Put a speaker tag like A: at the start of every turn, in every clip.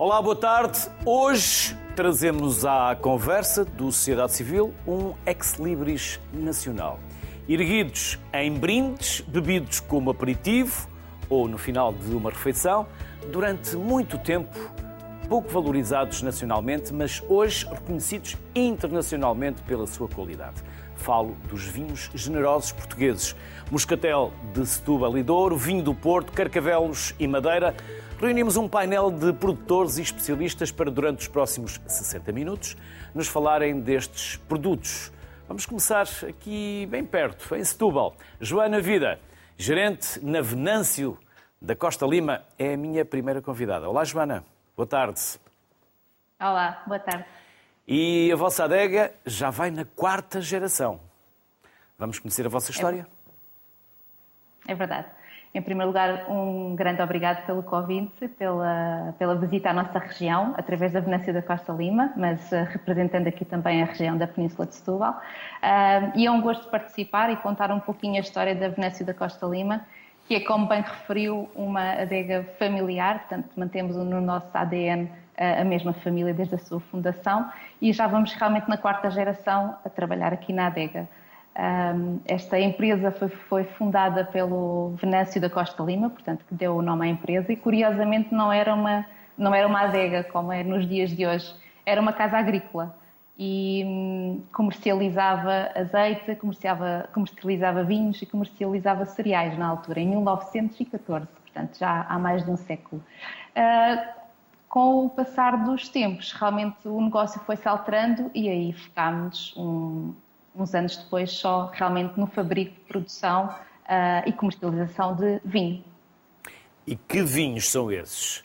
A: Olá, boa tarde. Hoje trazemos à conversa do Sociedade Civil um ex-libris nacional. Erguidos em brindes, bebidos como aperitivo ou no final de uma refeição, durante muito tempo pouco valorizados nacionalmente, mas hoje reconhecidos internacionalmente pela sua qualidade. Falo dos vinhos generosos portugueses. Moscatel de Setúbal e Douro, vinho do Porto, Carcavelos e Madeira. Reunimos um painel de produtores e especialistas para, durante os próximos 60 minutos, nos falarem destes produtos. Vamos começar aqui bem perto, em Setúbal. Joana Vida, gerente na Venâncio da Costa Lima, é a minha primeira convidada. Olá, Joana. Boa tarde.
B: Olá, boa tarde.
A: E a vossa adega já vai na quarta geração. Vamos conhecer a vossa história?
B: É, é verdade. Em primeiro lugar, um grande obrigado pelo convite, pela, pela visita à nossa região, através da Venâncio da Costa Lima, mas uh, representando aqui também a região da Península de Setúbal. Uh, e é um gosto participar e contar um pouquinho a história da Venâncio da Costa Lima, que é, como bem referiu, uma adega familiar, portanto, mantemos no nosso ADN a mesma família desde a sua fundação e já vamos realmente na quarta geração a trabalhar aqui na adega. Esta empresa foi, foi, fundada pelo Venâncio da Costa Lima, portanto, que deu o nome à empresa, e curiosamente não era uma, não era uma adega como é nos dias de hoje, era uma casa agrícola e hum, comercializava azeite, comercializava, comercializava vinhos e comercializava cereais na altura, em 1914, portanto já há mais de um século. Uh, com o passar dos tempos, realmente o negócio foi se alterando e aí ficámos um, uns anos depois só realmente no fabrico de produção uh, e comercialização de vinho.
A: E que vinhos são esses?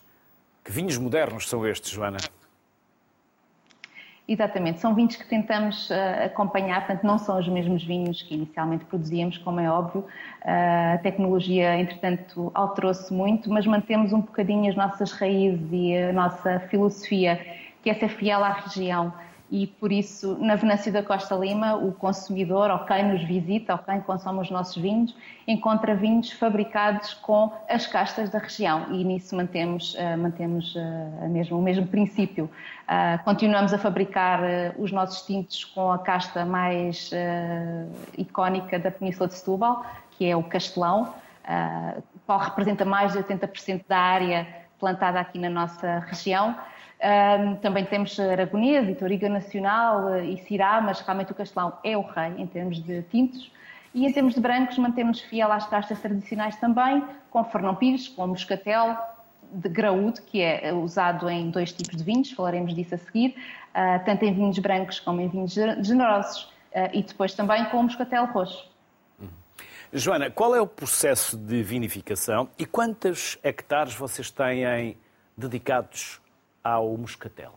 A: Que vinhos modernos são estes, Joana?
B: Exatamente, são vinhos que tentamos uh, acompanhar, portanto, não são os mesmos vinhos que inicialmente produzíamos, como é óbvio. Uh, a tecnologia, entretanto, alterou-se muito, mas mantemos um bocadinho as nossas raízes e a nossa filosofia, que é ser fiel à região e por isso na Venâncio da Costa Lima o consumidor, ou quem nos visita, ou quem consome os nossos vinhos, encontra vinhos fabricados com as castas da região. E nisso mantemos, uh, mantemos uh, mesmo, o mesmo princípio. Uh, continuamos a fabricar os nossos tintos com a casta mais icónica da Península de Setúbal, que é o Castelão, qual representa mais de 80% da área plantada aqui na nossa região um, também temos Aragonês e Toriga Nacional eh, e Cirá, mas realmente o Castelão é o rei em termos de tintos. E em termos de brancos, mantemos fiel às castas tradicionais também, com Fernão Pires, com Moscatel, de graúdo, que é usado em dois tipos de vinhos, falaremos disso a seguir, uh, tanto em vinhos brancos como em vinhos generosos, uh, e depois também com Moscatel roxo.
A: Uhum. Joana, qual é o processo de vinificação e quantos hectares vocês têm dedicados ao moscatel?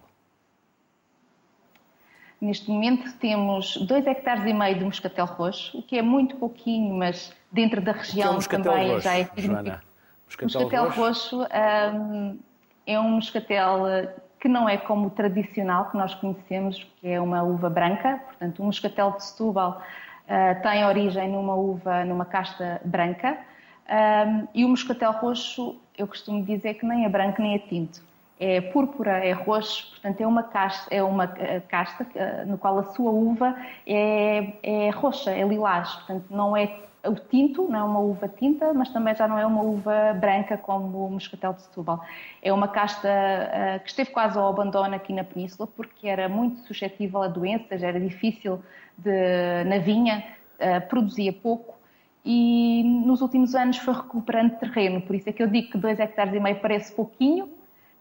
B: Neste momento temos 2 hectares e meio de moscatel roxo, o que é muito pouquinho, mas dentro da região
A: é
B: também
A: roxo,
B: já é
A: significativo.
B: Moscatel, moscatel roxo, roxo um, é um moscatel que não é como o tradicional que nós conhecemos, que é uma uva branca. Portanto, o moscatel de Setúbal uh, tem origem numa uva, numa casta branca. Um, e o moscatel roxo, eu costumo dizer que nem é branco nem é tinto é púrpura, é roxo, portanto é uma casta, é uma eh, casta eh, no qual a sua uva é, é roxa, é lilás, portanto não é o tinto, não é uma uva tinta, mas também já não é uma uva branca como o moscatel de Setúbal. É uma casta uh, que esteve quase ao abandono aqui na Península porque era muito suscetível a doenças, era difícil de, na vinha, produzia pouco e nos últimos anos foi recuperando terreno, por isso é que eu digo que dois hectares e meio parece pouquinho,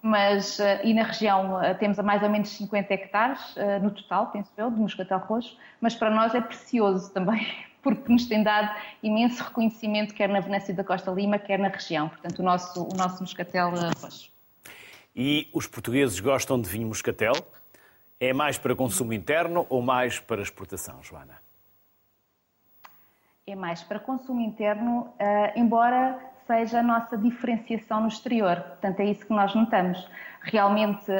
B: mas uh, e na região uh, temos a mais ou menos 50 hectares uh, no total, penso eu, de moscatel roxo, mas para nós é precioso também, porque nos tem dado imenso reconhecimento, quer na Venâncio da Costa Lima, quer na região, portanto, o nosso, o nosso moscatel roxo.
A: E os portugueses gostam de vinho moscatel? É mais para consumo interno ou mais para exportação, Joana?
B: É mais para consumo interno, embora seja a nossa diferenciação no exterior. Portanto, é isso que nós notamos. Realmente,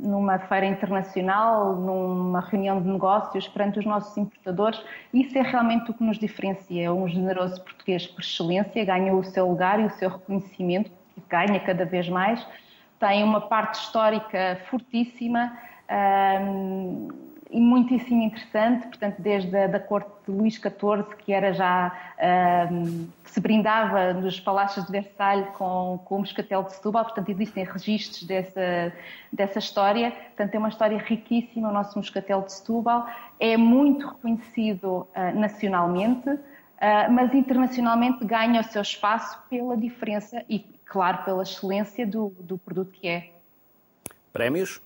B: numa feira internacional, numa reunião de negócios perante os nossos importadores, isso é realmente o que nos diferencia. Um generoso português por excelência ganhou o seu lugar e o seu reconhecimento, ganha cada vez mais, tem uma parte histórica fortíssima e muitíssimo interessante, portanto, desde a da corte de Luís XIV, que era já um, que se brindava nos palácios de Versalhes com, com o moscatel de Setúbal, portanto, existem registros dessa, dessa história, portanto, é uma história riquíssima o nosso moscatel de Setúbal, é muito reconhecido uh, nacionalmente, uh, mas internacionalmente ganha o seu espaço pela diferença e, claro, pela excelência do, do produto que é.
A: Prémios?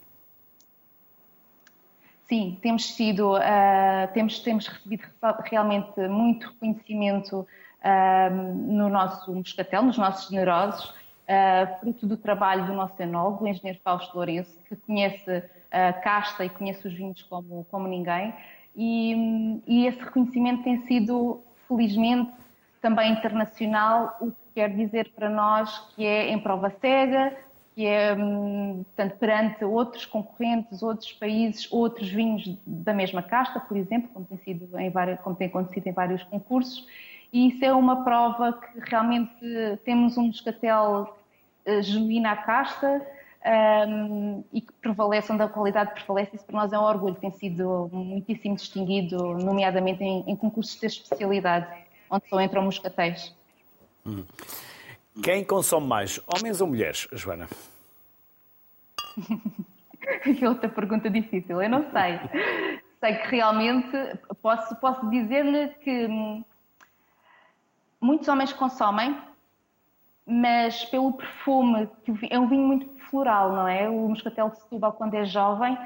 B: Sim, temos sido, uh, temos, temos recebido realmente muito reconhecimento uh, no nosso moscatel, nos nossos generosos, uh, fruto do trabalho do nosso enólogo, o engenheiro Fausto Lourenço, que conhece a casta e conhece os vinhos como, como ninguém, e, e esse reconhecimento tem sido, felizmente, também internacional, o que quer dizer para nós que é em prova cega, que é, hum, portanto, perante outros concorrentes, outros países, outros vinhos da mesma casta, por exemplo, como tem, sido em vários, como tem acontecido em vários concursos, e isso é uma prova que realmente temos um moscatel uh, genuíno à casta um, e que prevalece, onde a qualidade prevalece, isso para nós é um orgulho, tem sido muitíssimo distinguido, nomeadamente em, em concursos de especialidade, onde só entram moscatéis.
A: Hum. Quem consome mais, homens ou mulheres, Joana?
B: que outra pergunta difícil, eu não sei. sei que realmente posso, posso dizer-lhe que hum, muitos homens consomem, mas pelo perfume, que é um vinho muito floral, não é? O Moscatel de Setúbal, quando é jovem,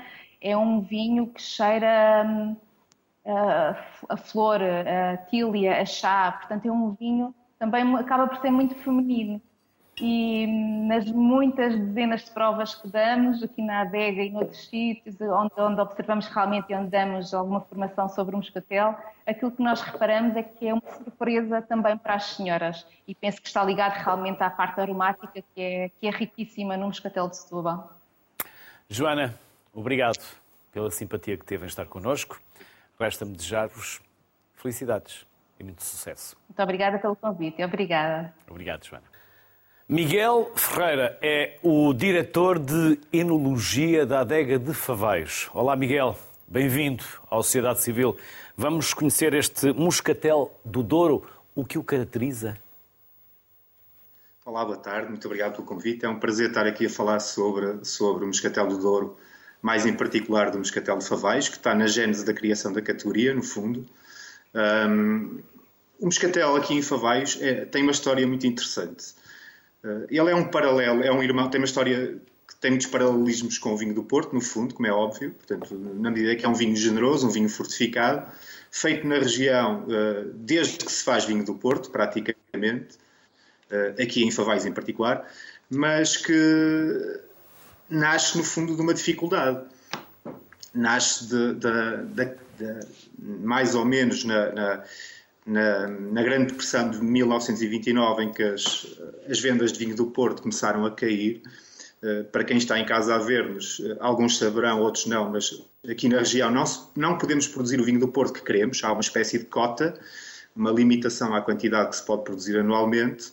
B: é um vinho que cheira hum, a, flor, a tília, a chá, portanto é um vinho também acaba por ser muito feminino. E nas muitas dezenas de provas que damos, aqui na adega e noutros sítios, onde, onde observamos realmente e onde damos alguma formação sobre o moscatel, aquilo que nós reparamos é que é uma surpresa também para as senhoras. E penso que está ligado realmente à parte aromática, que é, que é riquíssima no moscatel de Setúbal.
A: Joana, obrigado pela simpatia que teve em estar connosco. Resta-me desejar-vos felicidades e muito sucesso.
B: Muito obrigada pelo convite. Obrigada.
A: Obrigado, Joana. Miguel Ferreira é o diretor de Enologia da Adega de Favaios. Olá, Miguel. Bem-vindo à Sociedade Civil. Vamos conhecer este moscatel do Douro. O que o caracteriza?
C: Olá, boa tarde. Muito obrigado pelo convite. É um prazer estar aqui a falar sobre, sobre o moscatel do Douro, mais em particular do moscatel de Favaios, que está na gênese da criação da categoria, no fundo. Um, o Moscatel aqui em Favaios é, tem uma história muito interessante. Uh, ele é um paralelo, é um irmão, tem uma história que tem muitos paralelismos com o vinho do Porto, no fundo, como é óbvio, portanto, na medida que é um vinho generoso, um vinho fortificado, feito na região uh, desde que se faz vinho do Porto, praticamente, uh, aqui em Favais em particular, mas que nasce no fundo de uma dificuldade. Nasce de, de, de, mais ou menos na, na, na, na, Grande Depressão de 1929, em que as, as vendas de vinho do Porto começaram a cair. Eh, para quem está em casa a ver-nos, eh, alguns saberão, outros não, mas aqui na região não, não podemos produzir o vinho do Porto que queremos, há uma espécie de cota, uma limitação à quantidade que se pode produzir anualmente.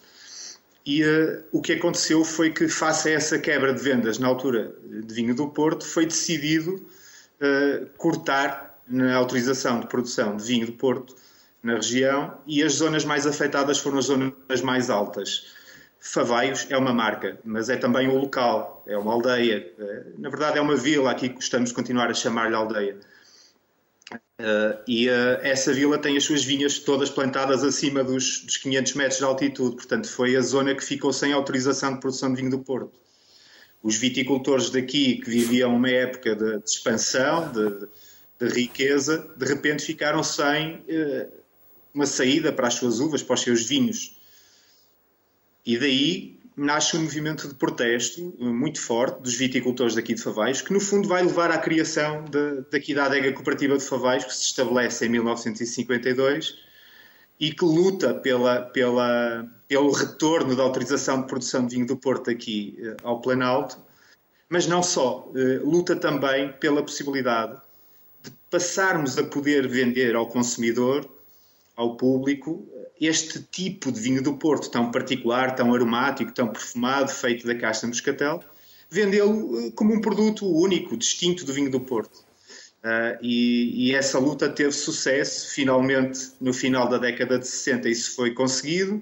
C: E uh, o que aconteceu foi que, face a essa quebra de vendas na altura de vinho do Porto, foi decidido uh, cortar na autorização de produção de vinho de Porto na região e as zonas mais afetadas foram as zonas mais altas. Favaios é uma marca, mas é também um local, é uma aldeia. Eh, na verdade, é uma vila, aqui gostamos de continuar a chamar-lhe aldeia. Uh, e uh, essa vila tem as suas vinhas todas plantadas acima dos, dos, 500 metros de altitude, portanto, foi a zona que ficou sem autorização de produção de vinho do Porto. Os viticultores daqui, que viviam uma época de, de expansão, de, de riqueza, de repente ficaram sem uma saída para as suas uvas, para os seus vinhos. E daí nasce um movimento de protesto eh, muito forte dos viticultores daqui de Favais, que no fundo vai levar à criação de, daqui da adega cooperativa de Favais, que se estabelece em 1952 e que luta pela, pela, pelo retorno da autorização de produção de vinho do Porto aqui uh, ao Planalto, mas não só, uh, luta também pela possibilidade de passarmos a poder vender ao consumidor, ao público, este tipo de vinho do Porto tão particular, tão aromático, tão perfumado, feito da casta moscatel, vendê-lo como um produto único, distinto do vinho do Porto. Uh, e, e, essa luta teve sucesso. Finalmente, no final da década de 60, isso foi conseguido.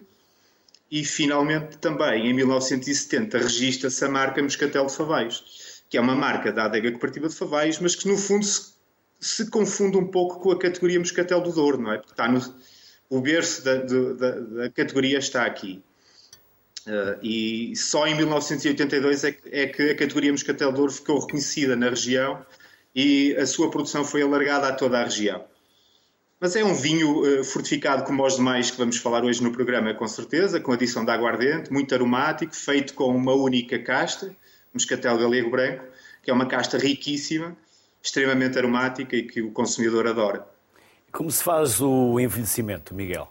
C: E finalmente também, em 1970, registra-se a marca Moscatel de Favais, que é uma marca da adega cooperativa de Favais, mas que no fundo se, se confunde um pouco com a categoria Moscatel do Douro, não é? Porque está no, o berço da, da, da categoria está aqui. Uh, e só em 1982 é, é, que a categoria Moscatel de Ouro ficou reconhecida na região e a sua produção foi alargada a toda a região. Mas é um vinho uh, fortificado como os demais que vamos falar hoje no programa, com certeza, com adição de aguardente, muito aromático, feito com uma única casta, Moscatel Galego Branco, que é uma casta riquíssima, extremamente aromática e que o consumidor adora.
A: Como se faz o envelhecimento, Miguel?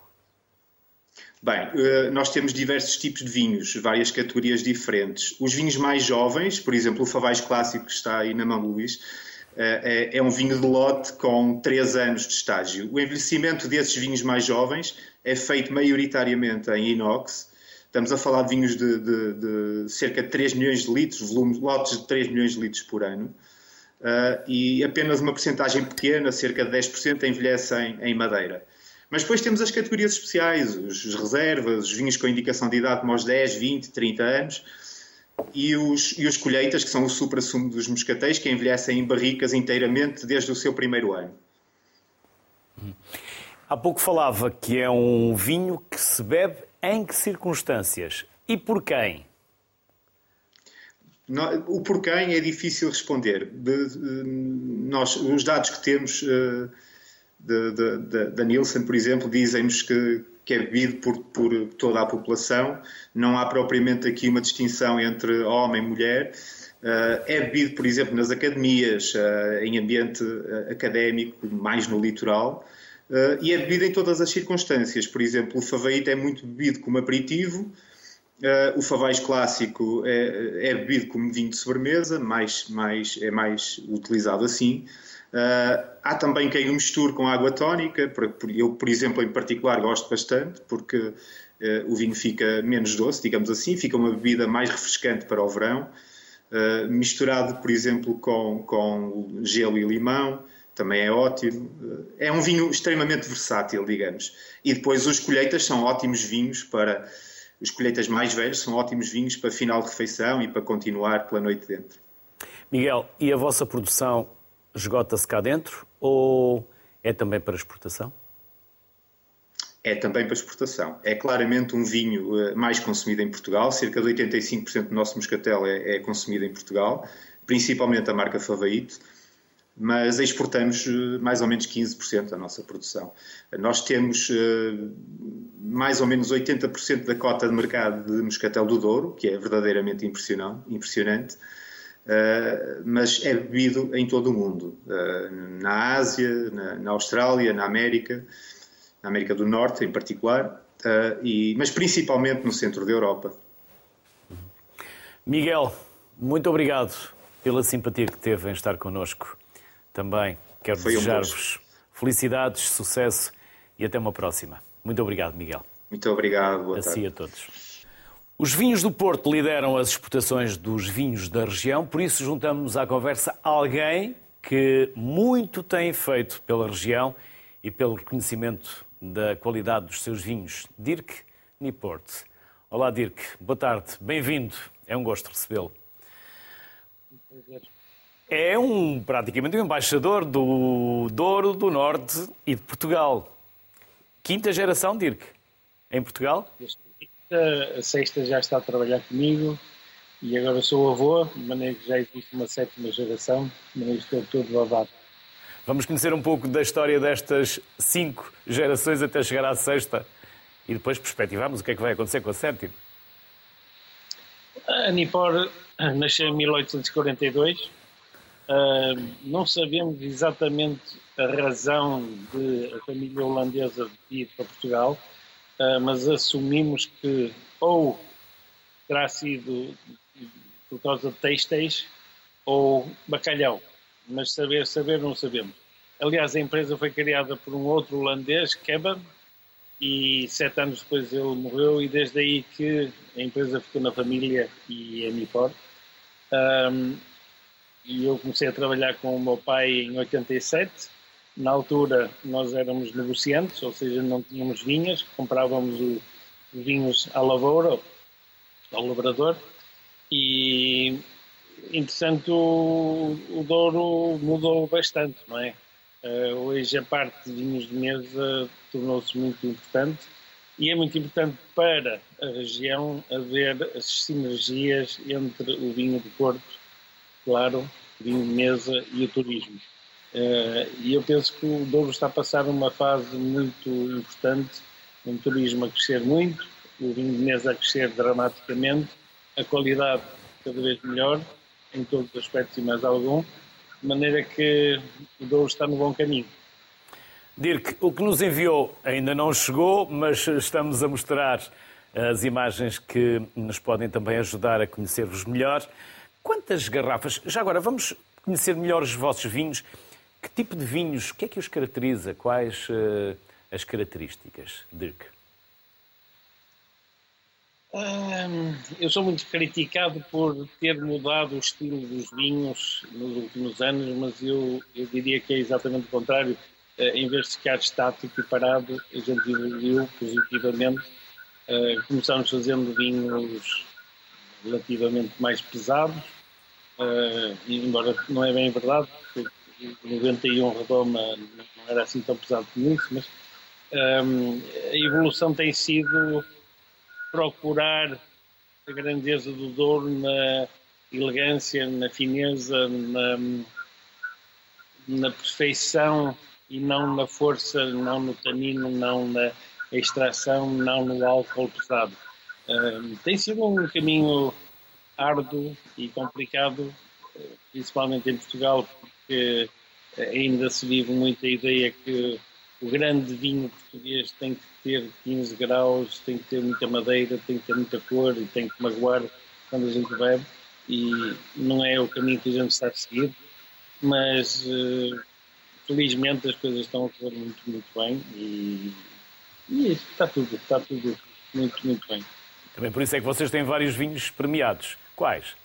C: Bem, eh, nós temos diversos tipos de vinhos, várias categorias diferentes. Os vinhos mais jovens, por exemplo, o Favais Clássico que está aí na mão Luís, eh, é, é um vinho de lote com 3 anos de estágio. O envelhecimento desses vinhos mais jovens é feito maioritariamente em inox. Estamos a falar de vinhos de, de, de cerca de 3 milhões de litros, volume, lotes de 3 milhões de litros por ano. Uh, e apenas uma porcentagem pequena, cerca de 10%, envelhecem em madeira. Mas depois temos as categorias especiais, os reservas, os vinhos com indicação de idade como aos 10, 20, 30 anos, e os, e os colheitas, que são o supra-sumo dos moscatéis, que envelhecem em barricas inteiramente desde o seu primeiro ano.
A: Há pouco falava que é um vinho que se bebe em que circunstâncias e por quem?
C: O por quem é difícil responder. De, de, nós, os dados que temos uh, da Nielsen, por exemplo, dizem-nos que, que é bebido por, por, toda a população. Não há propriamente aqui uma distinção entre homem e mulher. Uh, é bebido, por exemplo, nas academias, uh, em ambiente académico, mais no litoral. e é bebido em todas as circunstâncias. Por exemplo, o favaíto é muito bebido como aperitivo, Uh, o favais clássico é, é, bebido como vinho de sobremesa, mais, mais, é mais utilizado assim. Uh, há também quem o misture com água tónica. Eu, por exemplo, em particular, gosto bastante, porque uh, o vinho fica menos doce, digamos assim, fica uma bebida mais refrescante para o verão. misturado, por exemplo, com, com gelo e limão, também é ótimo. é um vinho extremamente versátil, digamos. E depois os colheitas são ótimos vinhos para os colheitas mais velhos são ótimos vinhos para final de refeição e para continuar pela noite dentro.
A: Miguel, e a vossa produção esgota-se cá dentro ou é também para exportação?
C: É também para exportação. É claramente um vinho eh, mais consumido em Portugal, cerca de 85% do nosso moscatel é, é consumido em Portugal, principalmente a marca Favaito mas exportamos eh, mais ou menos 15% da nossa produção. Nós temos eh, mais ou menos 80% da cota de mercado de moscatel do Douro, que é verdadeiramente impressionante, eh, mas é bebido em todo o mundo, na Ásia, na Austrália, na América, na América do Norte em particular, mas principalmente no centro da Europa.
A: Miguel, muito obrigado pela simpatia que teve em estar connosco também quero desejar-vos felicidades, sucesso e até uma próxima. Muito obrigado, Miguel.
C: Muito obrigado.
A: Boa assim tarde. a todos. Os vinhos do Porto lideram as exportações dos vinhos da região, por isso juntamos à conversa alguém que muito tem feito pela região e pelo reconhecimento da qualidade dos seus vinhos. Dirk Niport. Olá, Dirk. Boa tarde. Bem-vindo. É um gosto recebê-lo. Um prazer é um, praticamente um embaixador do Douro, do Norte e de Portugal. Quinta geração, Dirk, em Portugal?
D: A sexta já está a trabalhar comigo e agora sou avô, de maneira que já existe uma sétima geração, de maneira que estou todo babado.
A: Vamos conhecer um pouco da história destas cinco gerações até chegar à sexta e depois perspectivamos o que é que vai acontecer com a sétima.
D: A Nipor nasceu em 1842 Uh, não sabemos exatamente a razão de a família holandesa vir para Portugal, uh, mas assumimos que ou terá sido por causa de têxteis ou bacalhau, mas saber, saber não sabemos. Aliás, a empresa foi criada por um outro holandês, Kebab, e sete anos depois ele morreu e desde aí que a empresa ficou na família e é Mifor. Um, e eu comecei a trabalhar com o meu pai em 87. Na altura nós éramos negociantes, ou seja, não tínhamos vinhas, comprávamos os vinhos à lavoura, ao labrador, e entretanto o, o Douro mudou bastante, não é? Uh, hoje a parte de vinhos de mesa tornou-se muito importante e é muito importante para a região haver as sinergias entre o vinho do Porto, claro, mesa e o turismo. Uh, e eu penso que o Douro está a passar uma fase muito importante, um turismo a crescer muito, o vinho de mesa a crescer dramaticamente, a qualidade cada vez melhor, em todos os aspectos e mais algum, de maneira que o Douro está no bom caminho.
A: Dirk, o que nos enviou ainda não chegou, mas estamos a mostrar as imagens que nos podem também ajudar a conhecer-vos melhor. Quantas garrafas? Já agora, vamos conhecer melhor os vossos vinhos. Que tipo de vinhos? O que é que os caracteriza? Quais uh, as características, Dirk?
D: eu sou muito criticado por ter mudado o estilo dos vinhos nos últimos anos, mas eu, eu diria que é exatamente o contrário. Uh, em vez de ficar estático e parado, a gente evoluiu positivamente. Uh, começamos fazendo vinhos relativamente mais pesados, uh, embora não é bem verdade, o 91 Redoma não era assim tão pesado como isso, mas um, a evolução tem sido procurar a grandeza do Douro na elegância, na fineza, na, na perfeição e não na força, não no tanino, não na extração, não no álcool pesado. Uh, tem sido um caminho árduo e complicado, principalmente em Portugal, porque ainda se vive muito a ideia que o grande vinho português tem que ter 15 graus, tem que ter muita madeira, tem que ter muita cor e tem que magoar quando a gente bebe e não é o caminho que a gente está a seguir, mas uh, felizmente as coisas estão a correr muito, muito bem e, e está tudo, está tudo muito, muito bem.
A: Também por isso é que vocês têm vários vinhos premiados. Quais?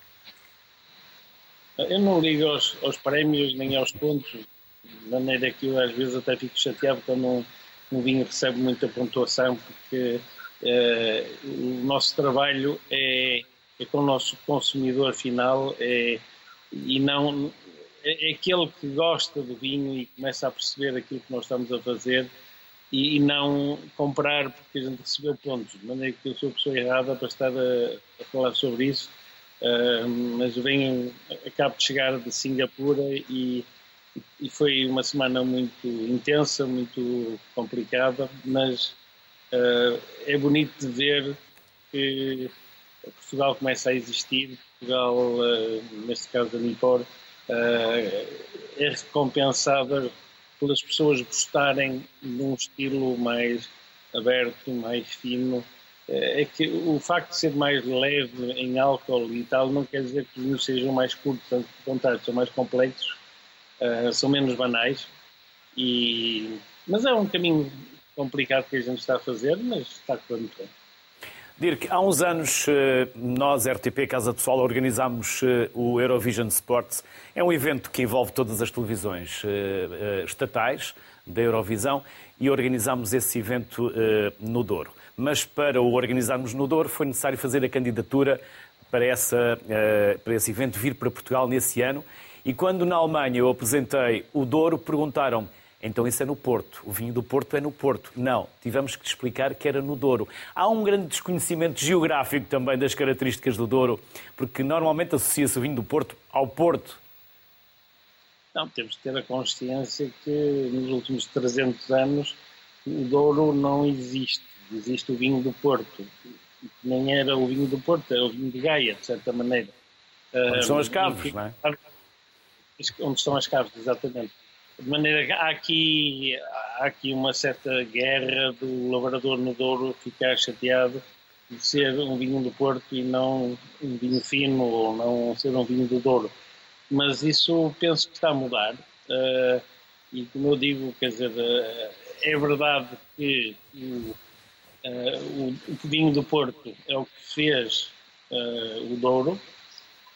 D: Eu não ligo aos, aos prémios nem aos pontos, de maneira que eu às vezes até fico chateado quando um, um vinho recebe muita pontuação, porque uh, o nosso trabalho é, é, com o nosso consumidor final é, e não é, é, aquele que gosta do vinho e começa a perceber aquilo que nós estamos a fazer e, não comprar porque a gente recebeu pontos, de maneira que eu sou a pessoa errada para estar a, a falar sobre isso. Uh, mas venho, acabo de chegar de Singapura e e foi uma semana muito intensa, muito complicada, mas uh, é bonito de ver que Portugal começa a existir, Portugal, uh, neste caso a Nipor, é recompensada pelas pessoas gostarem de um estilo mais aberto, mais fino. É que o facto de ser mais leve em álcool e tal não quer dizer que os vinhos sejam mais curtos, tanto contrário, são mais complexos uh, são menos banais. E, mas é um caminho complicado que a gente está a fazer, mas está correndo bem.
A: Dirk, há uns anos eh, nós, RTP Casa Pessoal, organizámos eh, o Eurovision Sports. É um evento que envolve todas as televisões estatais da Eurovisão e organizámos esse evento no Douro. Mas para o organizarmos no Douro foi necessário fazer a candidatura para, essa, para esse evento vir para Portugal nesse ano e quando na Alemanha eu apresentei o Douro, perguntaram-me então isso é no Porto, o vinho do Porto é no Porto. Não, tivemos que te explicar que era no Douro. Há um grande desconhecimento geográfico também das características do Douro, porque normalmente associa-se o vinho do Porto ao Porto.
D: Não, temos que ter a consciência que nos últimos 300 anos o Douro não existe. Existe o vinho do Porto. Nem era o vinho do Porto, era o vinho de Gaia, de certa maneira.
A: Onde são as caves, não é?
D: onde estão as caves, exatamente. De maneira que há aqui, há aqui uma certa guerra do lavrador no Douro ficar chateado de ser um vinho do Porto e não um vinho fino ou não ser um vinho do Douro. Mas isso penso que está a mudar. Uh, e como eu digo, quer dizer, uh, é verdade que o, uh, o, o vinho do Porto é o que fez o Douro,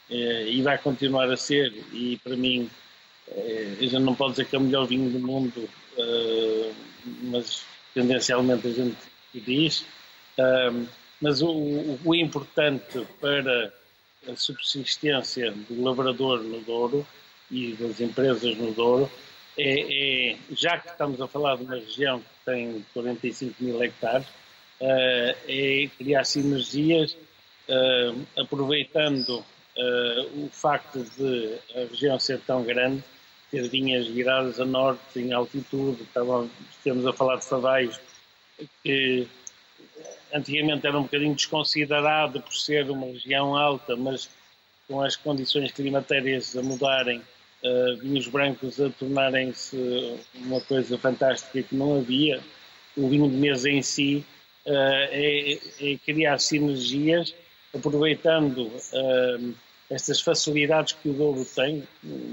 D: e vai continuar a ser, e para mim, a gente não pode dizer que é o melhor vinho do mundo, mas tendencialmente a gente diz. Mas o, o importante para a subsistência do lavrador no Douro e das empresas no Douro é, é, já que estamos a falar de uma região que tem 45 mil hectares, uh, é criar sinergias, uh, aproveitando uh, o facto de a região ser tão grande, ter vinhas viradas a norte, em altitude, estávamos, temos a falar de Favais, que antigamente era um bocadinho desconsiderado por ser uma região alta, mas com as condições climatérias a mudarem, uh, vinhos brancos a tornarem-se uma coisa fantástica que não havia, o vinho de mesa em si é, é, criar sinergias, aproveitando uh, estas facilidades que o Douro tem,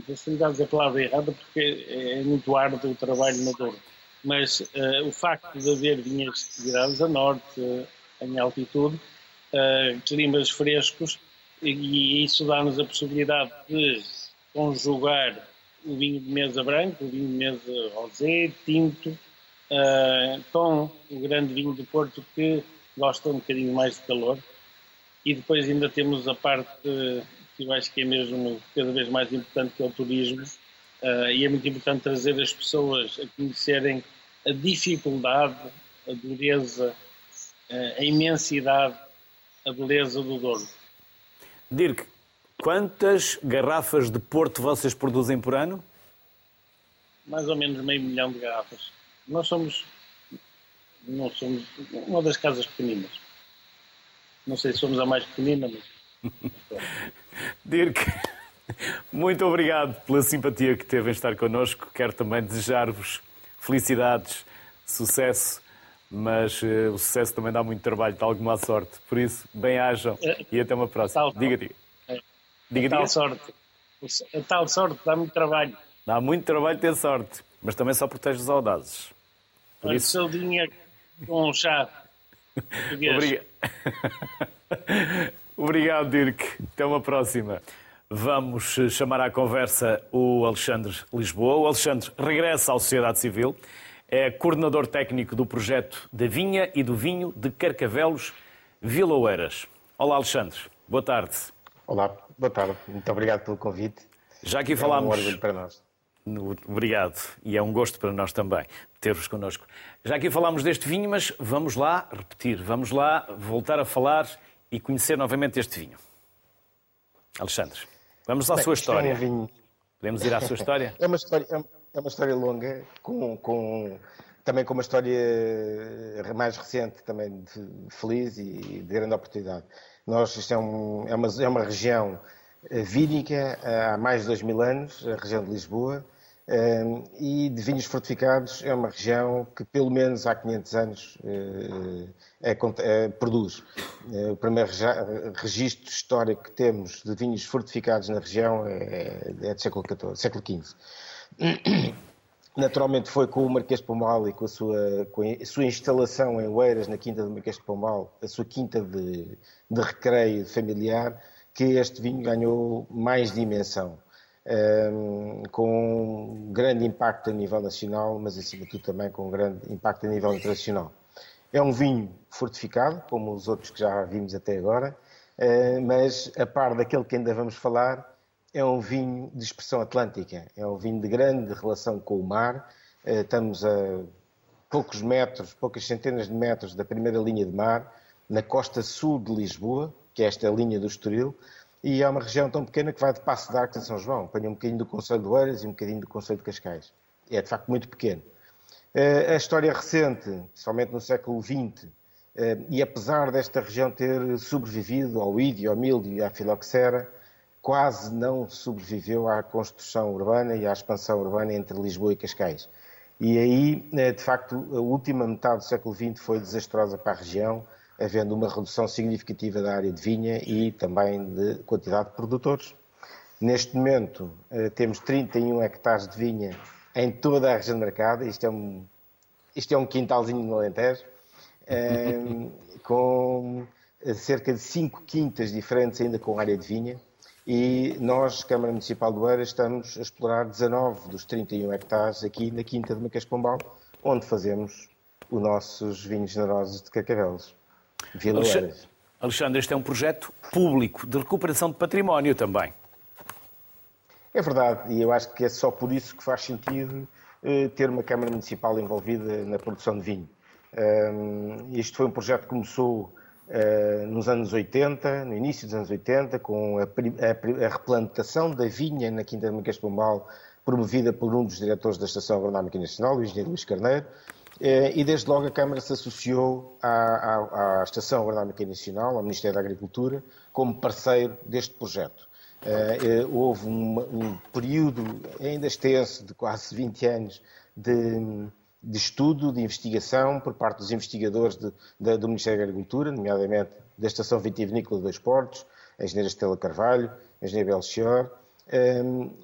D: facilidades é a palavra errada porque é muito árduo o trabalho no Douro. Mas uh, o facto de haver vinhas viradas a norte, uh, em altitude, uh, climas frescos, e, e isso dá-nos a possibilidade de conjugar o vinho de mesa branco, o vinho de mesa rosé, tinto, com o grande vinho de Porto que gosta um bocadinho mais de calor. E depois ainda temos a parte que eu acho que é mesmo cada vez mais importante, que é o turismo. Uh, e é muito importante trazer as pessoas a conhecerem a dificuldade, a dureza, a imensidade, a beleza do Douro.
A: Dirk, quantas garrafas de Porto vocês produzem por ano?
D: Mais ou menos meio milhão de garrafas. Nós somos, não somos uma das casas pequeninas. Não sei se somos a mais pequenina, mas.
A: Dirk, muito obrigado pela simpatia que teve em estar connosco. Quero também desejar-vos felicidades, sucesso, mas uh, o sucesso também dá muito trabalho, dá alguma sorte. Por isso, bem-ajam e até uma próxima. Tal, diga, diga.
D: É, diga, tal diga. sorte. A tal sorte dá muito trabalho.
A: Dá muito trabalho ter sorte, mas também só protege os audazes.
D: Por Olha, isso... saudinha com um chá.
A: Obrigado. Obrigado, Dirk. Até uma próxima. Vamos chamar à conversa o Alexandre Lisboa. O Alexandre regressa à sociedade civil, é coordenador técnico do projeto da Vinha e do Vinho de Carcavelos, Vila Oeiras. Olá, Alexandre. Boa tarde.
E: Olá, boa tarde. Muito obrigado pelo convite.
A: Já aqui falámos.
E: É um orgulho para nós.
A: Obrigado. E é um gosto para nós também ter-vos connosco. Já aqui falámos deste vinho, mas vamos lá repetir, vamos lá voltar a falar e conhecer novamente este vinho. Alexandre. Vamos à Bem, sua história. É um vinho... Podemos ir à sua história?
E: é, uma história é, é uma história longa, com, com, também com uma história mais recente, também de, feliz e de grande oportunidade. Nós, isto é, um, é, uma, é uma região eh, vínica há mais de dois mil anos, a região de Lisboa, e de vinhos fortificados é uma região que pelo menos há 500 anos eh, é, é, produz. Eh, o primeiro registro histórico que temos de vinhos fortificados na região é, é do século XIV, século XV. Naturalmente foi com o Marquês de Pombal e com a, sua, com a sua instalação em Oeiras, na Quinta do Marquês de Pombal, a sua quinta de, de recreio familiar, que este vinho ganhou mais dimensão com grande impacto a nível nacional, mas acima de tudo também com grande impacto a nível internacional. É um vinho fortificado, como os outros que já vimos até agora, ah, mas a par daquele que ainda vamos falar, é um vinho de expressão atlântica, é um vinho de grande relação com o mar. Ah, estamos a poucos metros, poucas centenas de metros da primeira linha de mar, na costa sul de Lisboa, que é esta linha do Estoril, e é uma região tão pequena que vai de Passo de Arcos a São João, apanha um bocadinho do Conselho de Oeiras e um bocadinho do Conselho de Cascais. É de facto muito pequeno. Eh, a história recente, somente no século XX, eh, e apesar desta região ter sobrevivido ao ídio, ao mildio e à filoxera, quase não sobreviveu à construção urbana e à expansão urbana entre Lisboa e Cascais. E aí, eh, de facto, a última metade do século XX foi desastrosa para a região, havendo uma redução significativa da área de vinha e também de quantidade de produtores. Neste momento, eh, temos 31 hectares de vinha em toda a região marcada, isto é um, isto é um quintalzinho no Alentejo, eh, com cerca de 5 quintas diferentes ainda com área de vinha, e nós, Câmara Municipal do Eira, estamos a explorar 19 dos 31 hectares aqui na Quinta de Macas Pombal, onde fazemos os nossos vinhos generosos de Carcavelos. Vila
A: Alexandre, Alexandre, este é um projeto público de recuperação de património também.
E: É verdade, e eu acho que é só por isso que faz sentido eh, ter uma Câmara Municipal envolvida na produção de vinho. Um, isto foi um projeto que começou uh, nos anos 80, no início dos anos 80, com a, replantação da vinha na Quinta de Macas Pombal, promovida por um dos diretores da Estação Agronómica Nacional, o engenheiro Luís Carneiro, e desde logo a Câmara se associou à, à, à Estação Agronómica Nacional, ao Ministério da Agricultura, como parceiro deste projeto. Uh, houve um, um, período ainda extenso, de quase 20 anos, de, de estudo, de investigação por parte dos investigadores de, de, do Ministério da Agricultura, nomeadamente da Estação Vitivinícola de Dois Portos, a engenheira Estela Carvalho, a engenheira Belchior,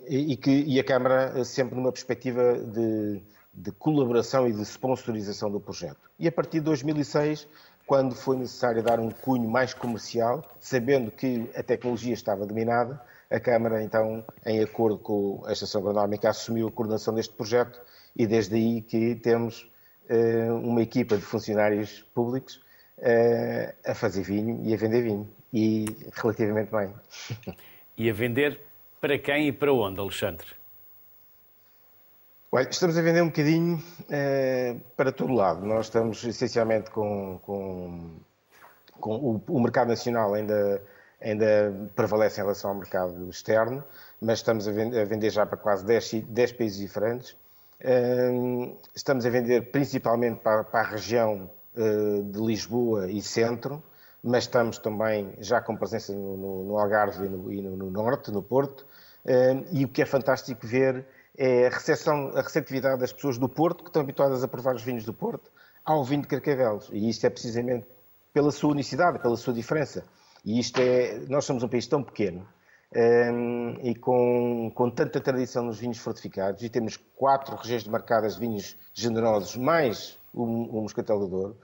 E: e, que, e a Câmara sempre numa perspectiva de, de colaboração e de sponsorização do projeto. E a partir de 2006, quando foi necessário dar um cunho mais comercial, sabendo que a tecnologia estava dominada, a Câmara, então, em acordo com a Estação Agronómica, assumiu a coordenação deste projeto e desde aí que temos uh, uma equipa de funcionários públicos uh, a fazer vinho e a vender vinho. E relativamente bem.
A: E a vender para quem e para onde, Alexandre?
E: Estamos a vender um bocadinho uh, para todo lado. Nós estamos essencialmente com, com, com o, o, mercado nacional ainda, ainda prevalece em relação ao mercado externo, mas estamos a vender, a vender já para quase 10, 10 países diferentes. Estamos a vender principalmente para, a região eh, de Lisboa e centro, mas estamos também já com presença no, no Algarve e, no, e no, Norte, no Porto. E o que é fantástico ver é a, recepção, a receptividade das pessoas do Porto, que estão habituadas a provar os vinhos do Porto, ao vinho de Carcavelos. E isto é precisamente pela sua unicidade, pela sua diferença. E isto é. Nós somos um país tão pequeno um, e com, com tanta tradição nos vinhos fortificados, e temos quatro regiões demarcadas de vinhos generosos, mais o Moscatel do Douro,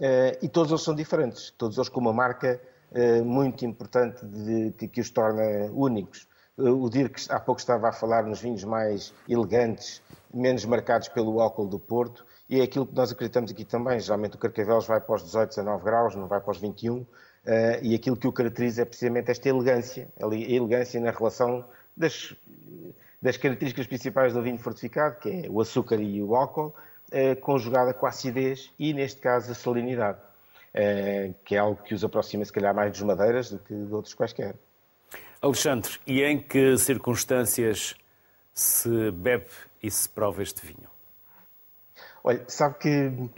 E: uh, e todos eles são diferentes, todos eles com uma marca uh, muito importante de, que, que, os torna únicos. Uh, o Dirk há pouco estava a falar nos vinhos mais elegantes, menos marcados pelo álcool do Porto, e é aquilo que nós acreditamos aqui também. Geralmente o Carcavelos vai para os 18, 19 graus, não vai para os 21, Uh, e aquilo que o caracteriza é precisamente esta elegância, a elegância na relação das, das características principais do vinho fortificado, que é o açúcar e o álcool, uh, conjugada com a acidez e, neste caso, a salinidade, que é algo que os aproxima, se calhar, mais dos madeiras do que de outros quaisquer.
A: Alexandre, e em que circunstâncias se bebe e se prova este vinho?
E: Olha, sabe que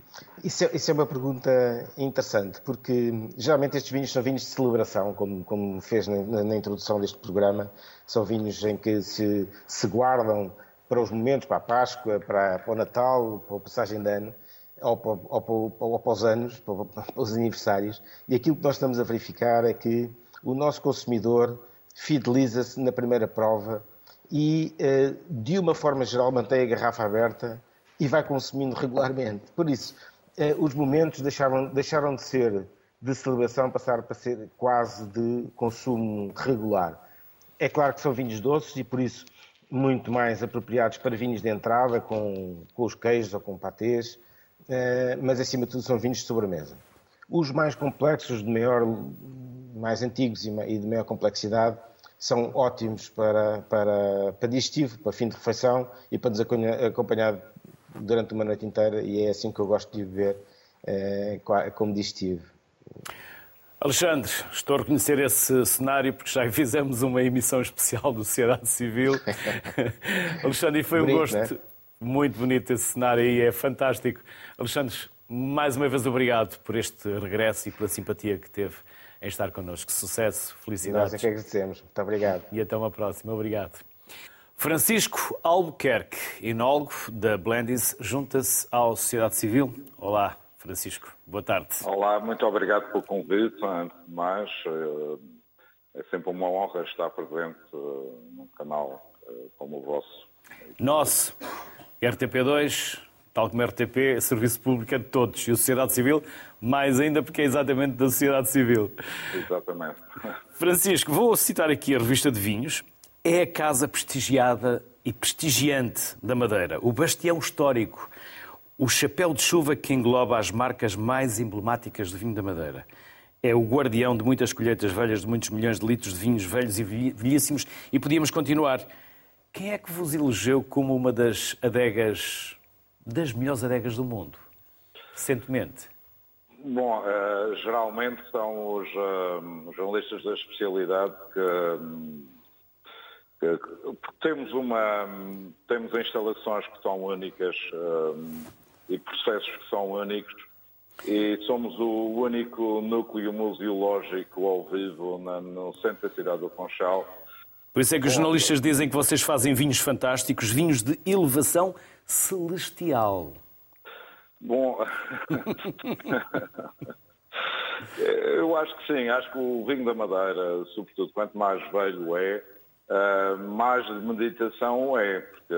E: isso é, isso é, uma pergunta interessante, porque geralmente estes vinhos são vinhos de celebração, como, como fez na, na, introdução deste programa. São vinhos em que se, se guardam para os momentos, para a Páscoa, para, para o Natal, para a passagem de ano, ou para, ou para, ou para os anos, para, para os aniversários. E aquilo que nós estamos a verificar é que o nosso consumidor fideliza-se na primeira prova e, eh, de uma forma geral, mantém a garrafa aberta e vai consumindo regularmente. Por isso, eh, os momentos deixaram, deixaram de ser de celebração, passaram para ser quase de consumo regular. É claro que são vinhos doces e, por isso, muito mais apropriados para vinhos de entrada, com, com os queijos ou com patês, eh, mas acima de tudo são vinhos de sobremesa. Os mais complexos, de maior, mais antigos e de maior complexidade, são ótimos para, para, para digestivo, para fim de refeição e para nos acompanhar durante uma noite inteira e é assim que eu gosto de beber eh, como digestivo.
A: Alexandre, estou a reconhecer esse cenário porque já fizemos uma emissão especial do Sociedade Civil. Alexandre, foi bonito, um gosto né? muito bonito esse cenário e é fantástico. Alexandre, mais uma vez obrigado por este regresso e pela simpatia que teve em estar connosco. Sucesso, felicidades.
E: Nós é que agradecemos. Muito obrigado.
A: E até uma próxima. Obrigado. Francisco Albuquerque, enólogo da Blendis, junta-se à Sociedade Civil. Olá, Francisco. Boa tarde.
F: Olá, muito obrigado pelo convite. Antes de mais, eh, é sempre uma honra estar presente eh, num canal eh, como o vosso.
A: Nosso, RTP2, tal como a RTP, é serviço público é de todos. E a sociedade civil, mais ainda porque é exatamente da sociedade civil.
F: Exatamente.
A: Francisco, vou citar aqui a revista de vinhos. É a casa prestigiada e prestigiante da Madeira, o bastião histórico, o chapéu de chuva que engloba as marcas mais emblemáticas do vinho da Madeira. É o guardião de muitas colheitas velhas, de muitos milhões de litros de vinhos velhos e velhíssimos, e podíamos continuar. Quem é que vos elegeu como uma das adegas, das melhores adegas do mundo, recentemente?
F: Bom, uh, geralmente são os uh, jornalistas da especialidade que, que, que, temos uma temos instalações que são únicas uh, e processos que são únicos e somos o único núcleo museológico ao vivo na, no centro da cidade do Conchal.
A: Por isso é que os jornalistas dizem que vocês fazem vinhos fantásticos, vinhos de elevação celestial.
F: Bom, eu acho que sim, acho que o vinho da Madeira, sobretudo quanto mais velho é, uh, mais de meditação é, porque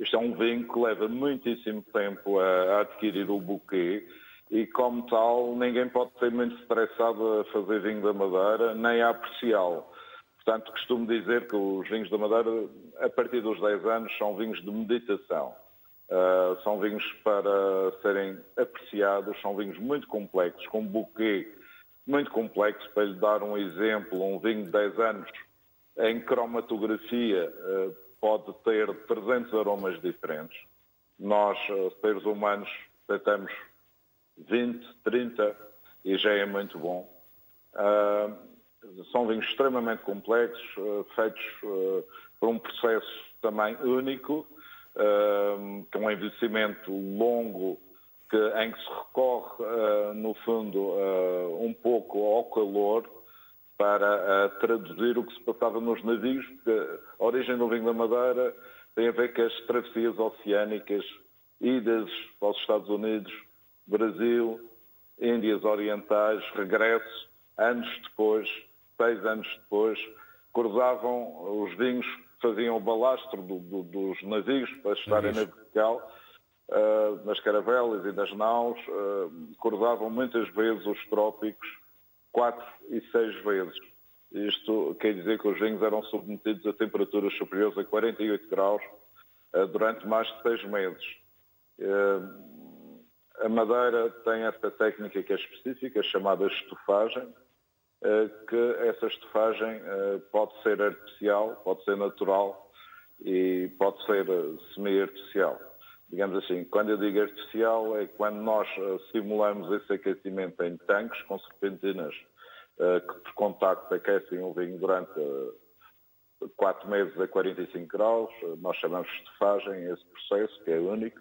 F: isto é um vinho que leva muitíssimo tempo a adquirir o buquê e como tal ninguém pode ser muito estressado a fazer vinho da Madeira nem a apreciá-lo. Portanto, costumo dizer que os vinhos da Madeira, a partir dos 10 anos, são vinhos de meditação. Uh, são vinhos para serem apreciados, são vinhos muito complexos, com um buquê muito complexo. Para lhe dar um exemplo, um vinho de 10 anos em cromatografia uh, pode ter 300 aromas diferentes. Nós, uh, seres humanos, tentamos 20, 30 e já é muito bom. são vinhos extremamente complexos, feitos por um processo também único, com um envelhecimento longo que, em que se recorre, uh, no fundo, uh, um pouco ao calor para uh, traduzir o que se passava nos navios, porque a origem do vinho da Madeira tem a ver com as travessias oceânicas, idas para os Estados Unidos, Brasil, Índias Orientais, regresso, anos depois, seis anos depois, cruzavam os vinhos faziam o balastro do, do, dos navios para estarem na vertical, uh, nas caravelas e nas naus, uh, cruzavam muitas vezes os trópicos, quatro e seis vezes. Isto quer dizer que os vinhos eram submetidos a temperaturas superiores a 48 graus uh, durante mais de seis meses. A madeira tem esta técnica que é específica, chamada estufagem, eh, que essa estufagem eh, pode ser artificial, pode ser natural e pode ser eh, semi-artificial. Digamos assim, quando eu digo artificial é quando nós simulamos esse aquecimento em tanques com serpentinas que por contacto aquecem o vinho durante 4 meses a 45 graus, nós chamamos de estufagem esse processo, que é único,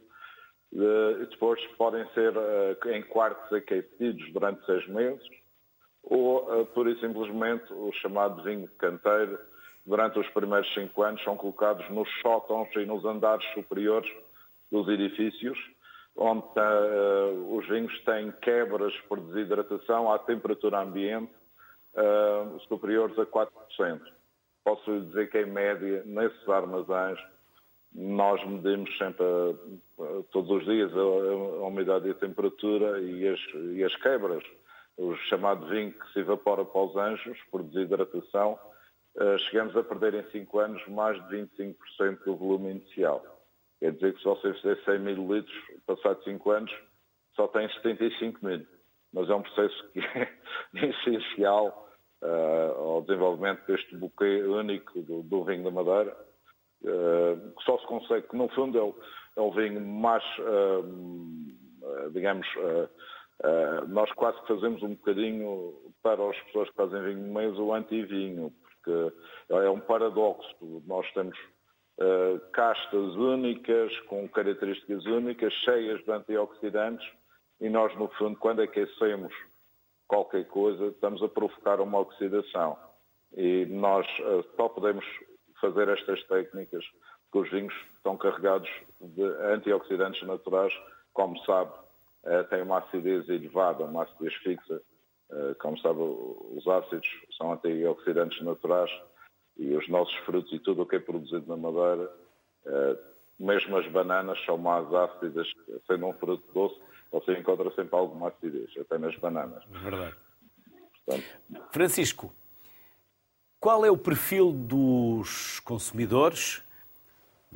F: e depois podem ser em quartos aquecidos durante 6 meses, ou, uh, pura e simplesmente, o chamado vinho de canteiro, durante os primeiros cinco anos, são colocados nos sótãos e nos andares superiores dos edifícios, onde uh, os vinhos têm quebras por desidratação à temperatura ambiente uh, superiores a 4%. Posso lhe dizer que, em média, nesses armazéns, nós medimos sempre, todos os dias, a, a umidade e a temperatura e as, e as quebras o chamado vinho que se evapora para os anjos por desidratação, eh, chegamos a perder em 5 anos mais de 25% do volume inicial. Quer dizer que se você fizer 100 mil litros, passados 5 anos, só tem 75 mil. Mas é um processo que é essencial uh, ao desenvolvimento deste buquê único do, do vinho da Madeira, uh, que só se consegue, que no fundo é o, é o vinho mais, uh, digamos, Uh, nós quase fazemos um bocadinho para as pessoas que fazem vinho mesa o anti-vinho, porque é um paradoxo. Nós temos uh, castas únicas, com características únicas, cheias de antioxidantes, e nós, no fundo, quando aquecemos qualquer coisa, estamos a provocar uma oxidação. E nós uh, só podemos fazer estas técnicas porque os vinhos estão carregados de antioxidantes naturais, como sabe, eh, tem uma acidez elevada, uma acidez fixa. Eh, como sabe, os ácidos são antioxidantes naturais e os nossos frutos e tudo o que é produzido na madeira eh, mesmo as bananas são mais ácidas, sendo um fruto doce, você encontra sempre alguma acidez, até nas bananas.
A: Verdade. Portanto... Francisco, qual é o perfil dos consumidores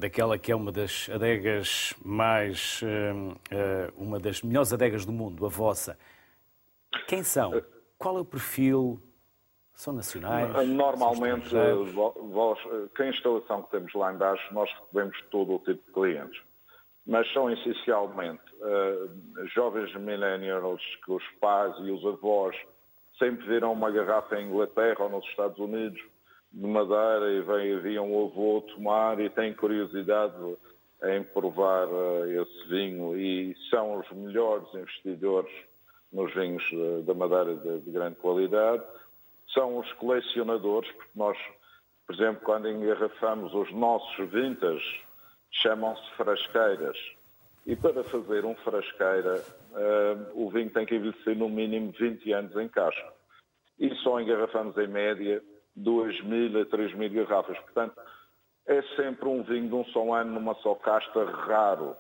A: daquela que é uma das adegas mais, uh, uma das melhores adegas do mundo, a vossa? Quem são? Qual é o perfil? São nacionais?
F: Normalmente, vós, que a instalação que temos lá embaixo, nós recebemos todo o tipo de clientes. Mas são essencialmente uh, jovens millennials que os pais e os avós sempre viram uma garrafa em Inglaterra ou nos Estados Unidos de madeira e vem, viam um avô tomar e têm curiosidade em provar uh, esse vinho e são os melhores investidores nos vinhos uh, da madeira de, de grande qualidade são os colecionadores, porque nós, por exemplo, quando engarrafamos os nossos vintage, chamam-se frasqueiras. E para fazer um frasqueira, uh, o vinho tem que envelhecer no mínimo 20 anos em caixa. E só engarrafamos em média 2 mil a 3 mil garrafas. Portanto, é sempre um vinho de um só ano numa só casta raro.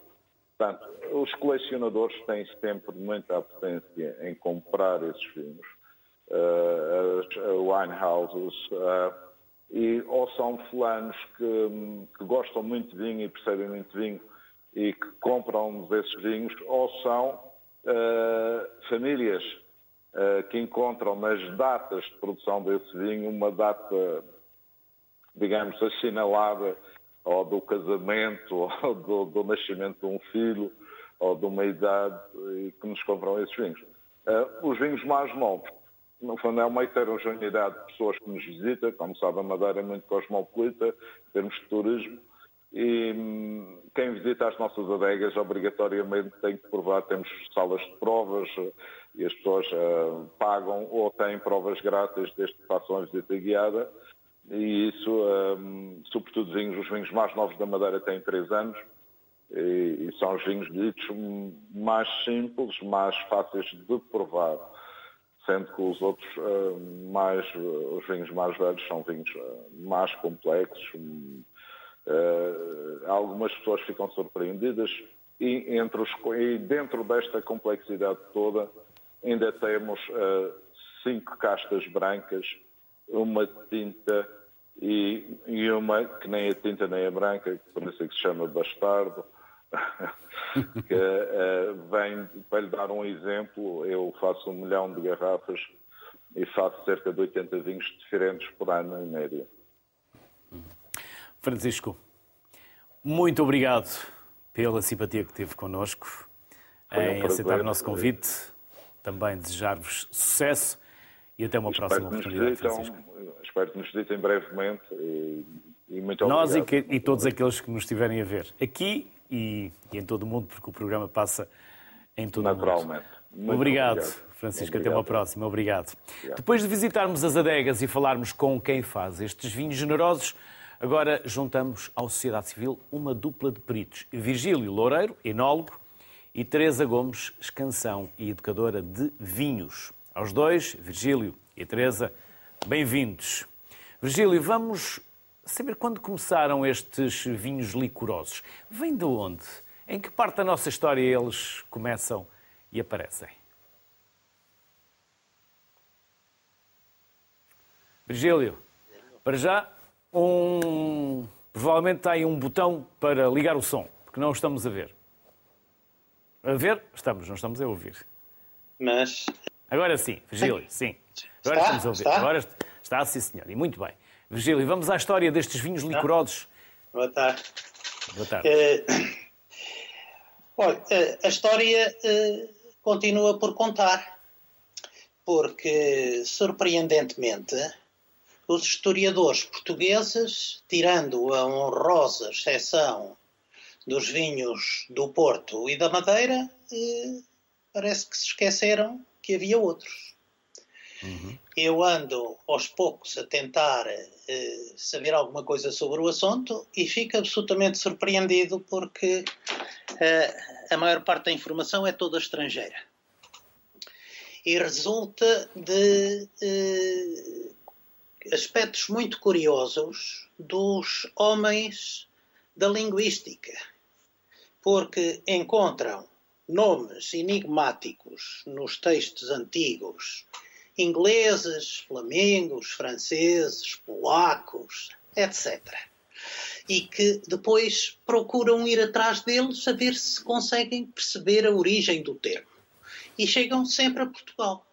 F: Portanto, os colecionadores têm sempre muita potência em comprar esses vinhos uh, winehouses, uh, e, ou são fulanos que, que, gostam muito de vinho e percebem muito de vinho e que compram desses vinhos, ou são uh, famílias que encontram nas datas de produção desse vinho uma data, digamos, assinalada ou do casamento, ou do, do nascimento de um filho, ou de uma idade, e que nos compram esses vinhos. Uh, os vinhos mais novos no fundo é uma heterogeneidade de pessoas que nos visitam, como sabe a Madeira é muito cosmopolita, em termos de turismo, e hum, quem visita as nossas adegas obrigatoriamente tem que provar, temos salas de provas e as pessoas uh, pagam ou têm provas grátis desde que façam a visita guiada e isso, um, sobretudo vinhos, os vinhos mais novos da Madeira têm 3 anos e, e são os vinhos ditos mais simples, mais fáceis de provar sendo que os outros eh, mais, os vinhos mais velhos são vinhos mais complexos. Algumas pessoas ficam surpreendidas e, entre os, e dentro desta complexidade toda ainda temos cinco castas brancas, uma tinta e, e, uma que nem a tinta nem a branca, que por isso é que se chama bastardo, que uh, vem, para lhe dar um exemplo, eu faço um milhão de garrafas e faço cerca de 80 vinhos diferentes por ano, em média.
A: Francisco, muito obrigado pela simpatia que teve connosco, em aceitar o nosso convite. Também desejar-vos sucesso e até uma
F: espero
A: próxima oportunidade.
F: Francisco. espero que nos visitem brevemente e, e muito
A: Nós
F: obrigado.
A: Nós e, e todos aqueles que nos estiverem a ver aqui e, e, em todo o mundo, porque o programa passa em todo
F: Naturalmente.
A: o mundo. Muito obrigado, obrigado. Francisco. Obrigado. Até uma próxima. Obrigado. obrigado. Depois de visitarmos as adegas e falarmos com quem faz estes vinhos generosos, agora juntamos à Sociedade Civil uma dupla de peritos. Virgílio Loureiro, enólogo, e Teresa Gomes, escanção e educadora de vinhos. Aos dois, Virgílio e Teresa, bem-vindos. Virgílio, vamos saber quando começaram estes vinhos licorosos. Vem de onde? Em que parte da nossa história eles começam e aparecem? Virgílio, para já, um... provavelmente está aí um botão para ligar o som, porque não estamos a ver. A ver? Estamos, não estamos a ouvir.
G: Mas.
A: Agora sim, Virgílio, sim. Agora está? estamos a ouvir. Está? Agora está, sim, senhor. E muito bem. Virgílio, vamos à história destes vinhos licorosos.
G: Boa tarde.
A: Boa tarde.
G: Uh, olha, eh, a história uh, continua por contar, porque, surpreendentemente, os historiadores portugueses, tirando a honrosa exceção dos vinhos do Porto e da Madeira, uh, parece que se esqueceram que havia outros. Uhum. Eu ando aos poucos a tentar eh, saber alguma coisa sobre o assunto e fico absolutamente surpreendido porque eh, a maior parte da informação é toda estrangeira. E resulta de eh, aspectos muito curiosos dos homens da linguística porque encontram nomes enigmáticos nos textos antigos, ingleses, flamengos, franceses, polacos, etc. E que depois procuram ir atrás deles a ver se conseguem perceber a origem do termo. E chegam sempre a Portugal.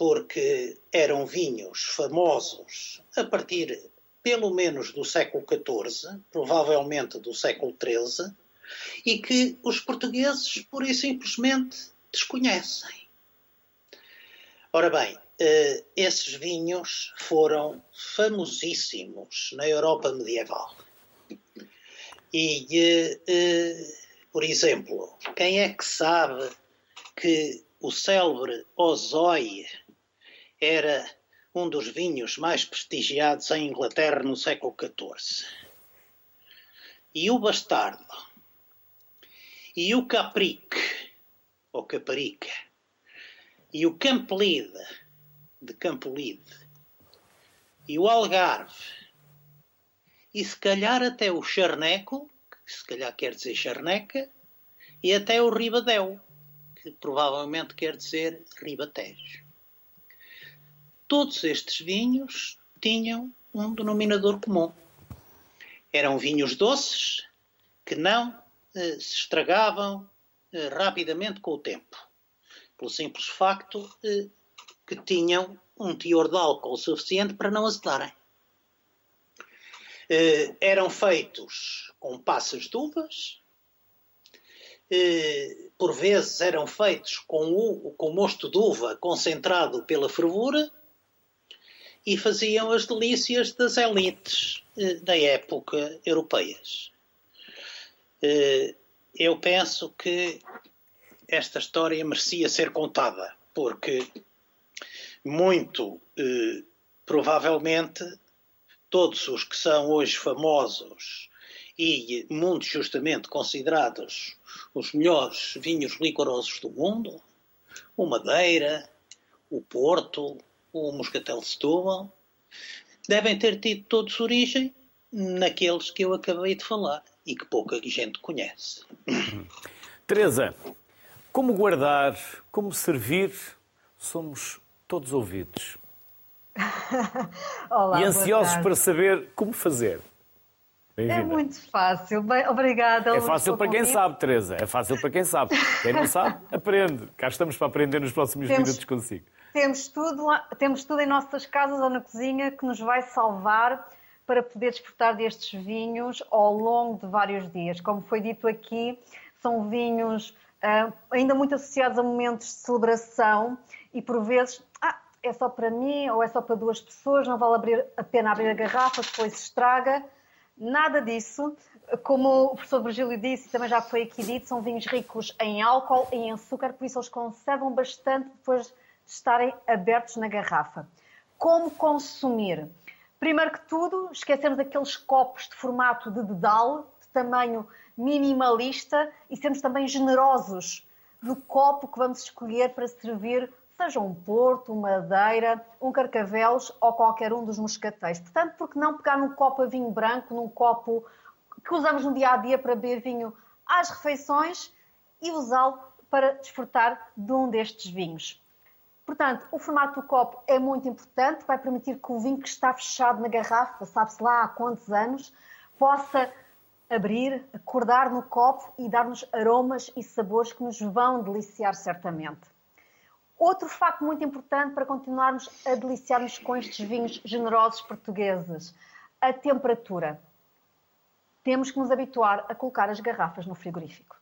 G: Porque eram vinhos famosos a partir pelo menos do século XIV, provavelmente do século XIII, e que os portugueses pura e simplesmente desconhecem. Ora bem, eh, esses vinhos foram famosíssimos na Europa medieval. E, eh, eh, por exemplo, quem é que sabe que o célebre Ozói era um dos vinhos mais prestigiados em Inglaterra no século XIV. E o Bastardo, e o Capric, ou Caparica, e o Campolide, de Campolide, e o Algarve, e se calhar até o Charneco, que se calhar quer dizer Charneca, e até o Ribadeu, que provavelmente quer dizer Ribatejo todos estes vinhos tinham um denominador comum. Eram vinhos doces que não eh, se estragavam eh, rapidamente com o tempo, pelo simples facto eh, que tinham um teor de álcool suficiente para não azedarem. Eh, eram feitos com passas de uvas, eh, por vezes eram feitos com, o, com mosto de uva concentrado pela fervura, e faziam as delícias das elites eh, da época europeias. Eh, eu penso que esta história merecia ser contada, porque muito eh, provavelmente todos os que são hoje famosos e muito justamente considerados os melhores vinhos licorosos do mundo, o Madeira, o Porto, o Moscatel de Setúbal, devem ter tido todos origem naqueles que eu acabei de falar e que pouca gente conhece.
A: Teresa, como guardar, como servir, somos todos ouvidos.
H: Olá,
A: e ansiosos para saber como fazer.
H: É muito fácil. Bem, obrigada.
A: É fácil para quem sabe, Teresa. É fácil para quem sabe. Quem não sabe, aprende. Cá estamos para aprender nos próximos Temos... minutos consigo.
H: Temos tudo, temos tudo em nossas casas ou na cozinha que nos vai salvar para poder desfrutar destes vinhos ao longo de vários dias. Como foi dito aqui, são vinhos uh, ainda muito associados a momentos de celebração e por vezes ah, é só para mim ou é só para duas pessoas, não vale abrir, a pena abrir a garrafa, depois se estraga. Nada disso. Como o professor Virgílio disse, também já foi aqui dito, são vinhos ricos em álcool e em açúcar, por isso eles conservam bastante depois estarem abertos na garrafa. Como consumir? Primeiro que tudo, esquecemos aqueles copos de formato de dedal, de tamanho minimalista, e sermos também generosos no copo que vamos escolher para servir, seja um porto, uma madeira, um carcavelos ou qualquer um dos moscatéis. Portanto, por que não pegar num copo a vinho branco, num copo que usamos no dia a dia para beber vinho às refeições e usá-lo para desfrutar de um destes vinhos. Portanto, o formato do copo é muito importante, vai permitir que o vinho que está fechado na garrafa, sabe-se lá há quantos anos, possa abrir, acordar no copo e dar-nos aromas e sabores que nos vão deliciar certamente. Outro facto muito importante para continuarmos a deliciar-nos com estes vinhos generosos portugueses, a temperatura. Temos que nos habituar a colocar as garrafas no frigorífico.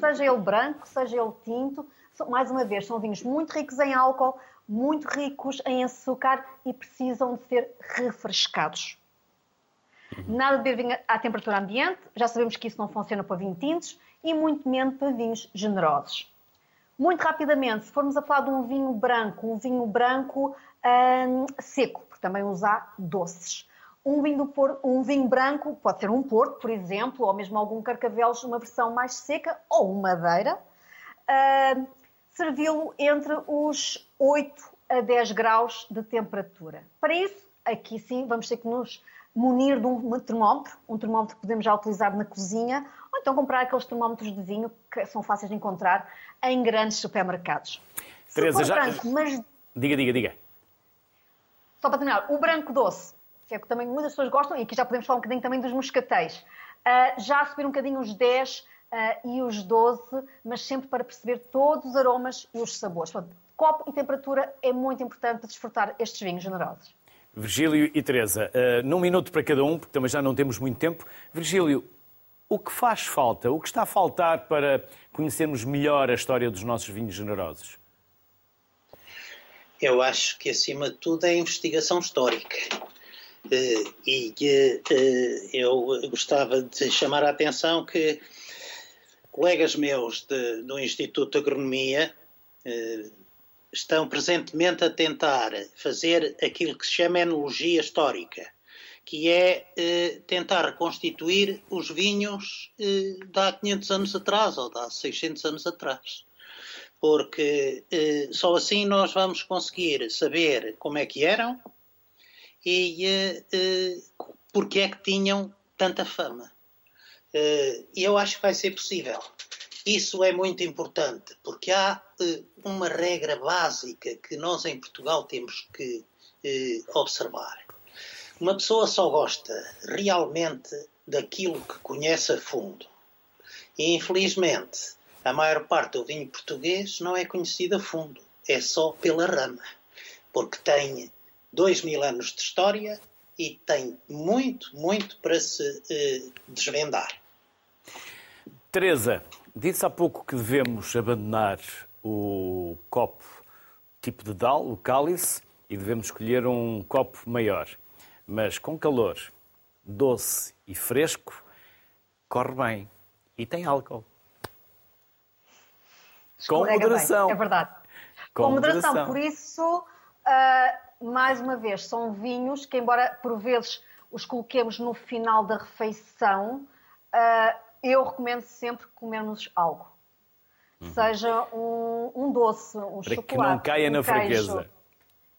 H: Seja ele branco, seja ele tinto, mais uma vez, são vinhos muito ricos em álcool, muito ricos em açúcar e precisam de ser refrescados. Uhum. Nada de beber vinho à temperatura ambiente, já sabemos que isso não funciona para vinhos tintos e muito menos para vinhos generosos. Muito rapidamente, se formos a falar de um vinho branco, um vinho branco hum, seco, porque também usar doces. Um vinho, por, um vinho, branco pode ser um porto, por exemplo, ou mesmo algum carcavelos, uma versão mais seca, ou uma madeira. Uh, servi-lo entre os 8 a 10 graus de temperatura. Para isso, aqui sim, vamos ter que nos munir de um termómetro, um termómetro que podemos já utilizar na cozinha, ou então comprar aqueles termómetros de vinho que são fáceis de encontrar em grandes supermercados.
A: Teresa, já... Branco, mas... Diga, diga, diga.
H: Só para terminar, o branco doce, que é que também muitas pessoas gostam, e aqui já podemos falar um bocadinho também dos moscatéis. Uh, já subir um bocadinho os 10 uh, ah, e os 12, mas sempre para perceber todos os aromas e os sabores. Portanto, copo e temperatura é muito importante para desfrutar estes vinhos generosos.
A: Virgílio e Teresa, uh, num minuto para cada um, porque também já não temos muito tempo. Virgílio, o que faz falta, o que está a faltar para conhecermos melhor a história dos nossos vinhos generosos?
G: Eu acho que, acima de tudo, é a investigação histórica. Uh, e uh, eu gostava de chamar a atenção que colegas meus de, do Instituto de Agronomia estão presentemente a tentar fazer aquilo que se chama enologia histórica, que é eh, tentar reconstituir os vinhos eh, de há 500 anos atrás ou de há 600 anos atrás. Porque eh, só assim nós vamos conseguir saber como é que eram e eh, eh, porque é que tinham tanta fama. Eh, e eu acho que vai ser possível. Isso é muito importante, porque há eh, uma regra básica que nós em Portugal temos que eh, observar. Uma pessoa só gosta realmente daquilo que conhece a fundo. E infelizmente, a maior parte do vinho português não é conhecido a fundo, é só pela rama, porque tem dois mil anos de história e tem muito, muito para se desvendar.
A: Teresa, Disse há pouco que devemos abandonar o copo tipo de dal, o cálice, e devemos escolher um copo maior. Mas com calor, doce e fresco, corre bem e tem álcool.
H: Com moderação. Bem, é verdade. Com, Com moderação. moderação. Por isso, uh, mais uma vez, são vinhos que, embora por vezes os coloquemos no final da refeição, uh, eu recomendo sempre comermos algo. Uhum. Seja um, um, doce, um
A: Para
H: chocolate.
A: que não caia um na queijo. fraqueza.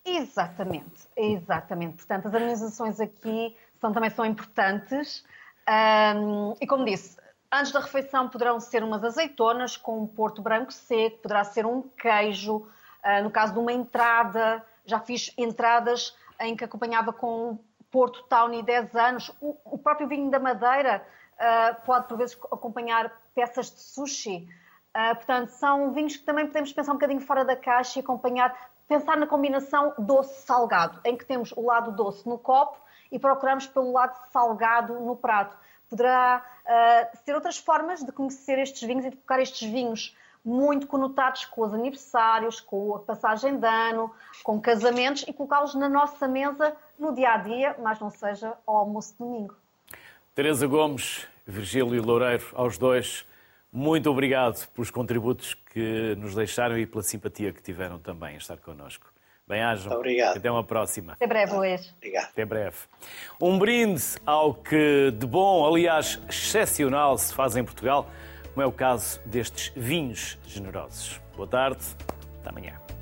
H: Exatamente, exatamente. Portanto, as harmonizações aqui são, também são importantes. Um, e como disse, antes da refeição poderão ser umas azeitonas com um porto branco seco, poderá ser um queijo. Uh, no caso de uma entrada, já fiz entradas em que acompanhava com um porto Tawny 10 anos. O, o próprio vinho da Madeira pode por vezes acompanhar peças de sushi. Uh, portanto, são vinhos que também podemos pensar um bocadinho fora da caixa e acompanhar, pensar na combinação doce-salgado, em que temos o lado doce no copo e procuramos pelo lado salgado no prato. Poderá uh, ser outras formas de conhecer estes vinhos e de colocar estes vinhos muito conotados com os aniversários, com a passagem de ano, com casamentos e colocá-los na nossa mesa no dia a dia, mas não seja ao almoço de domingo.
A: Teresa Gomes, Virgílio Loureiro, aos dois, muito obrigado pelos contributos que nos deixaram e pela simpatia que tiveram também em estar connosco. Bem-ajam.
G: Obrigado.
A: Até uma próxima.
H: Até breve, Luís.
G: Obrigado.
A: Até breve. Um brinde ao que de bom, aliás, excepcional se faz em Portugal, como é o caso destes vinhos generosos. Boa tarde. Até amanhã.